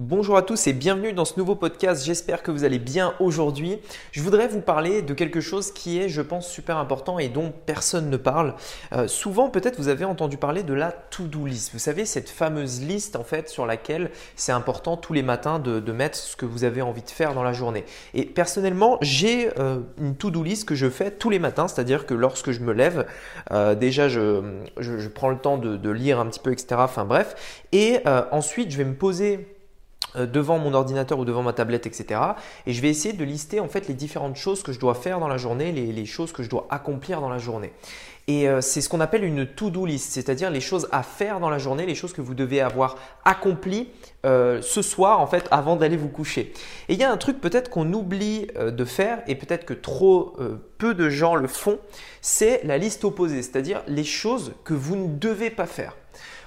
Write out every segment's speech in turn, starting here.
Bonjour à tous et bienvenue dans ce nouveau podcast. J'espère que vous allez bien aujourd'hui. Je voudrais vous parler de quelque chose qui est, je pense, super important et dont personne ne parle. Euh, souvent, peut-être vous avez entendu parler de la to-do list. Vous savez, cette fameuse liste en fait sur laquelle c'est important tous les matins de, mettre ce que vous avez envie de faire dans la journée. Et personnellement, j'ai euh, une to-do list que je fais tous les matins, c'est-à-dire que lorsque je me lève, euh, déjà je, prends le temps de, de, lire un petit peu, etc. Enfin bref. Et ensuite, je vais me poser devant mon ordinateur ou devant ma tablette, etc. Et je vais essayer de lister en fait les différentes choses que je dois faire dans la journée, les, choses que je dois accomplir dans la journée. Et euh, c'est ce qu'on appelle une to-do list, c'est-à-dire les choses à faire dans la journée, les choses que vous devez avoir accomplies euh, ce soir en fait avant d'aller vous coucher. Et il y a un truc peut-être qu'on oublie de faire et peut-être que trop peu de gens le font, c'est la liste opposée, c'est-à-dire les choses que vous ne devez pas faire.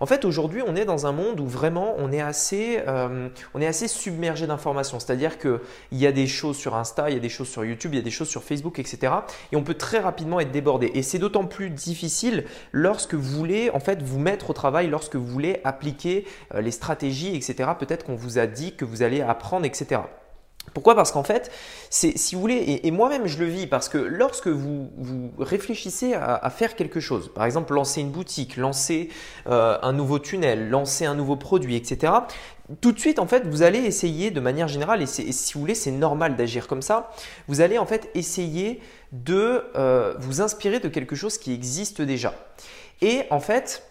En fait, aujourd'hui, on est dans un monde où vraiment on est assez, euh, on est assez submergé d'informations. C'est-à-dire qu'il y a des choses sur Insta, il y a des choses sur YouTube, il y a des choses sur Facebook, etc. Et on peut très rapidement être débordé. Et c'est d'autant plus difficile lorsque vous voulez en fait vous mettre au travail, lorsque vous voulez appliquer euh, les stratégies, etc. Peut-être qu'on vous a dit que vous allez apprendre, etc. Pourquoi? Parce qu'en fait, c'est, si vous voulez, et, moi-même je le vis, parce que lorsque vous, réfléchissez à, faire quelque chose, par exemple lancer une boutique, lancer euh, un nouveau tunnel, lancer un nouveau produit, etc., tout de suite, en fait, vous allez essayer de manière générale, et, si vous voulez, c'est normal d'agir comme ça, vous allez en fait essayer de euh, vous inspirer de quelque chose qui existe déjà. Et en fait,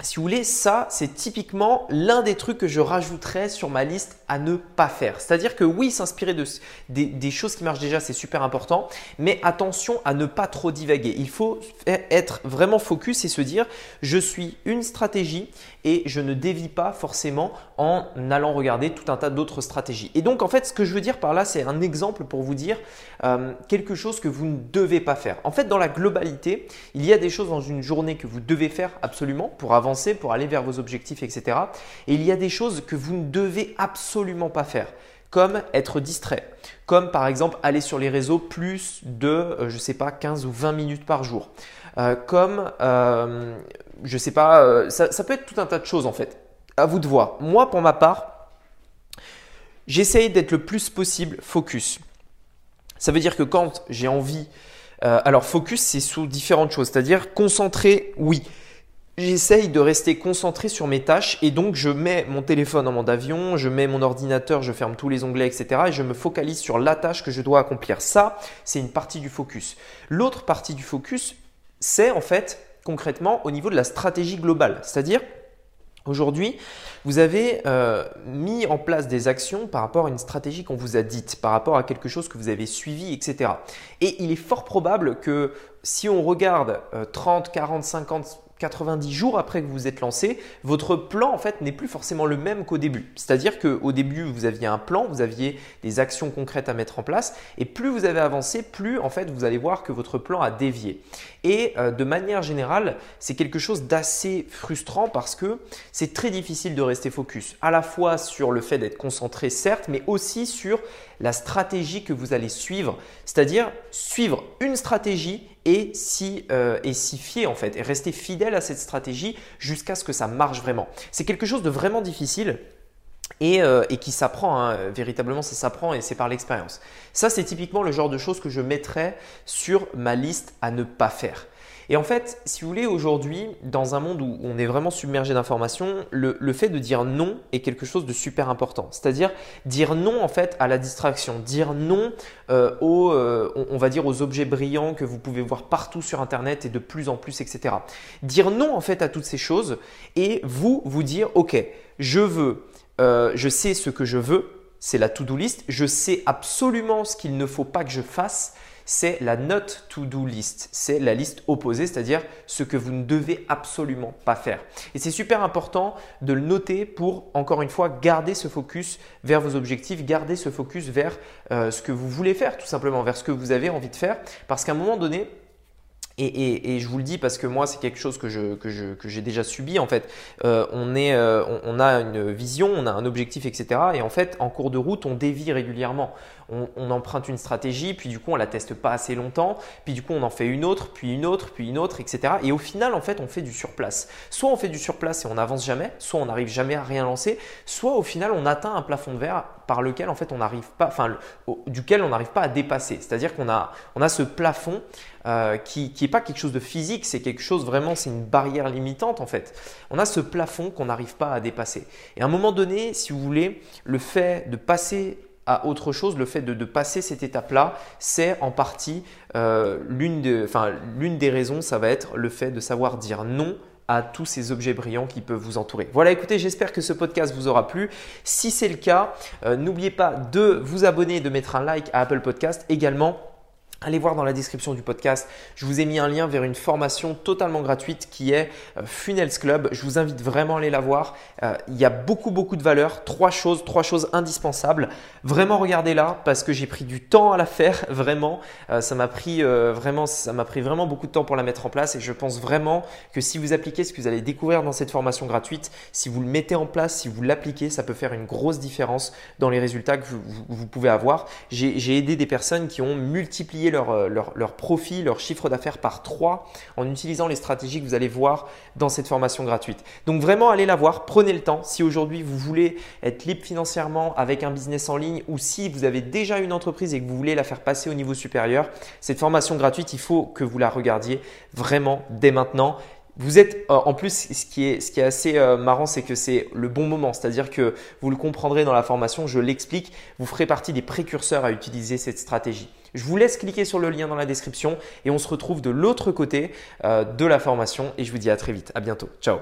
si vous voulez, ça, c'est typiquement l'un des trucs que je rajouterais sur ma liste à ne pas faire. C'est-à-dire que oui, s'inspirer de, des, choses qui marchent déjà, c'est super important, mais attention à ne pas trop divaguer. Il faut être vraiment focus et se dire, je suis une stratégie et je ne dévie pas forcément en allant regarder tout un tas d'autres stratégies. Et donc, en fait, ce que je veux dire par là, c'est un exemple pour vous dire euh, quelque chose que vous ne devez pas faire. En fait, dans la globalité, il y a des choses dans une journée que vous devez faire absolument pour avancer pour aller vers vos objectifs, etc. Et il y a des choses que vous ne devez absolument pas faire comme être distrait, comme par exemple aller sur les réseaux plus de, euh, je sais pas, 15 ou 20 minutes par jour, euh, comme, euh, je sais pas, ça, ça, peut être tout un tas de choses en fait. À vous de voir. Moi, pour ma part, j'essaye d'être le plus possible focus. Ça veut dire que quand j'ai envie, alors focus, c'est sous différentes choses, c'est-à-dire concentré, oui j'essaye de rester concentré sur mes tâches et donc je mets mon téléphone en mode avion, je mets mon ordinateur, je ferme tous les onglets, etc. et je me focalise sur la tâche que je dois accomplir. Ça, c'est une partie du focus. L'autre partie du focus, c'est en fait concrètement au niveau de la stratégie globale. C'est-à-dire, Aujourd'hui, vous avez euh, mis en place des actions par rapport à une stratégie qu'on vous a dite, par rapport à quelque chose que vous avez suivi, etc. Et il est fort probable que si on regarde 30, 40, 50 90 jours après que vous êtes lancé, votre plan en fait n'est plus forcément le même qu'au début. C'est-à-dire qu'au début, vous aviez un plan, vous aviez des actions concrètes à mettre en place et plus vous avez avancé, plus en fait vous allez voir que votre plan a dévié. Et euh, de manière générale, c'est quelque chose d'assez frustrant parce que c'est très difficile de rester focus, à la fois sur le fait d'être concentré certes, mais aussi sur la stratégie que vous allez suivre, c'est-à-dire suivre une stratégie et s'y euh, fier en fait, et rester fidèle à cette stratégie jusqu'à ce que ça marche vraiment. C'est quelque chose de vraiment difficile. Et, euh, qui s'apprend, hein. véritablement ça s'apprend et c'est par l'expérience. Ça c'est typiquement le genre de choses que je mettrais sur ma liste à ne pas faire. Et en fait, si vous voulez, aujourd'hui, dans un monde où on est vraiment submergé d'informations, le, fait de dire non est quelque chose de super important. C'est-à-dire dire non en fait à la distraction, dire non euh, aux, euh, on, va dire aux objets brillants que vous pouvez voir partout sur Internet et de plus en plus, etc. Dire non en fait à toutes ces choses et vous vous dire, ok, je veux, euh, je sais ce que je veux, c'est la to-do list, je sais absolument ce qu'il ne faut pas que je fasse c'est la not to-do list. C'est la liste opposée, c'est-à-dire ce que vous ne devez absolument pas faire. Et c'est super important de le noter pour, encore une fois, garder ce focus vers vos objectifs, garder ce focus vers euh, ce que vous voulez faire, tout simplement, vers ce que vous avez envie de faire. Parce qu'à un moment donné, Et, je vous le dis parce que moi, c'est quelque chose que, je, que, je, que j'ai déjà subi. En fait, euh, on, est, euh, on, a une vision, on a un objectif, etc. Et en fait, en cours de route, on dévie régulièrement. On, on, emprunte une stratégie, puis du coup, on la teste pas assez longtemps, puis du coup, on en fait une autre, puis une autre, puis une autre, etc. Et au final, en fait, on fait du surplace. Soit on fait du surplace et on n'avance jamais, soit on n'arrive jamais à rien lancer, soit au final, on atteint un plafond de verre par lequel, en fait, on n'arrive pas, enfin, duquel on n'arrive pas à dépasser. C'est-à-dire qu'on a, on a ce plafond euh, qui n'est pas quelque chose de physique, c'est quelque chose vraiment, c'est une barrière limitante en fait. On a ce plafond qu'on n'arrive pas à dépasser. Et à un moment donné, si vous voulez, le fait de passer à autre chose, le fait de, passer cette étape-là, c'est en partie euh, l'une des raisons, ça va être le fait de savoir dire non à tous ces objets brillants qui peuvent vous entourer. Voilà, écoutez, j'espère que ce podcast vous aura plu. Si c'est le cas, euh, n'oubliez pas de vous abonner de mettre un like à Apple Podcast également. Allez voir dans la description du podcast, je vous ai mis un lien vers une formation totalement gratuite qui est euh, Funnels Club. Je vous invite vraiment à aller la voir. Euh, il y a beaucoup beaucoup de valeur, trois choses, trois choses indispensables. Vraiment regardez-la parce que j'ai pris du temps à la faire, vraiment. Euh, ça m'a pris vraiment pris vraiment beaucoup de temps pour la mettre en place et je pense vraiment que si vous appliquez ce que vous allez découvrir dans cette formation gratuite, si vous le mettez en place, si vous l'appliquez, ça peut faire une grosse différence dans les résultats que vous pouvez avoir. J'ai aidé des personnes qui ont multiplié euh, leur, leur, profit, leur chiffre d'affaires par 3 en utilisant les stratégies que vous allez voir dans cette formation gratuite. Donc vraiment, allez la voir, prenez le temps. Si aujourd'hui vous voulez être libre financièrement avec un business en ligne ou si vous avez déjà une entreprise et que vous voulez la faire passer au niveau supérieur, cette formation gratuite, il faut que vous la regardiez vraiment dès maintenant. Vous êtes euh, en plus, ce qui est, ce qui est assez euh, marrant, c'est que c'est le bon moment. C'est-à-dire que vous le comprendrez dans la formation, je l'explique, vous ferez partie des précurseurs à utiliser cette stratégie. Je vous laisse cliquer sur le lien dans la description et on se retrouve de l'autre côté euh, de la formation et je vous dis à très vite. À bientôt. Ciao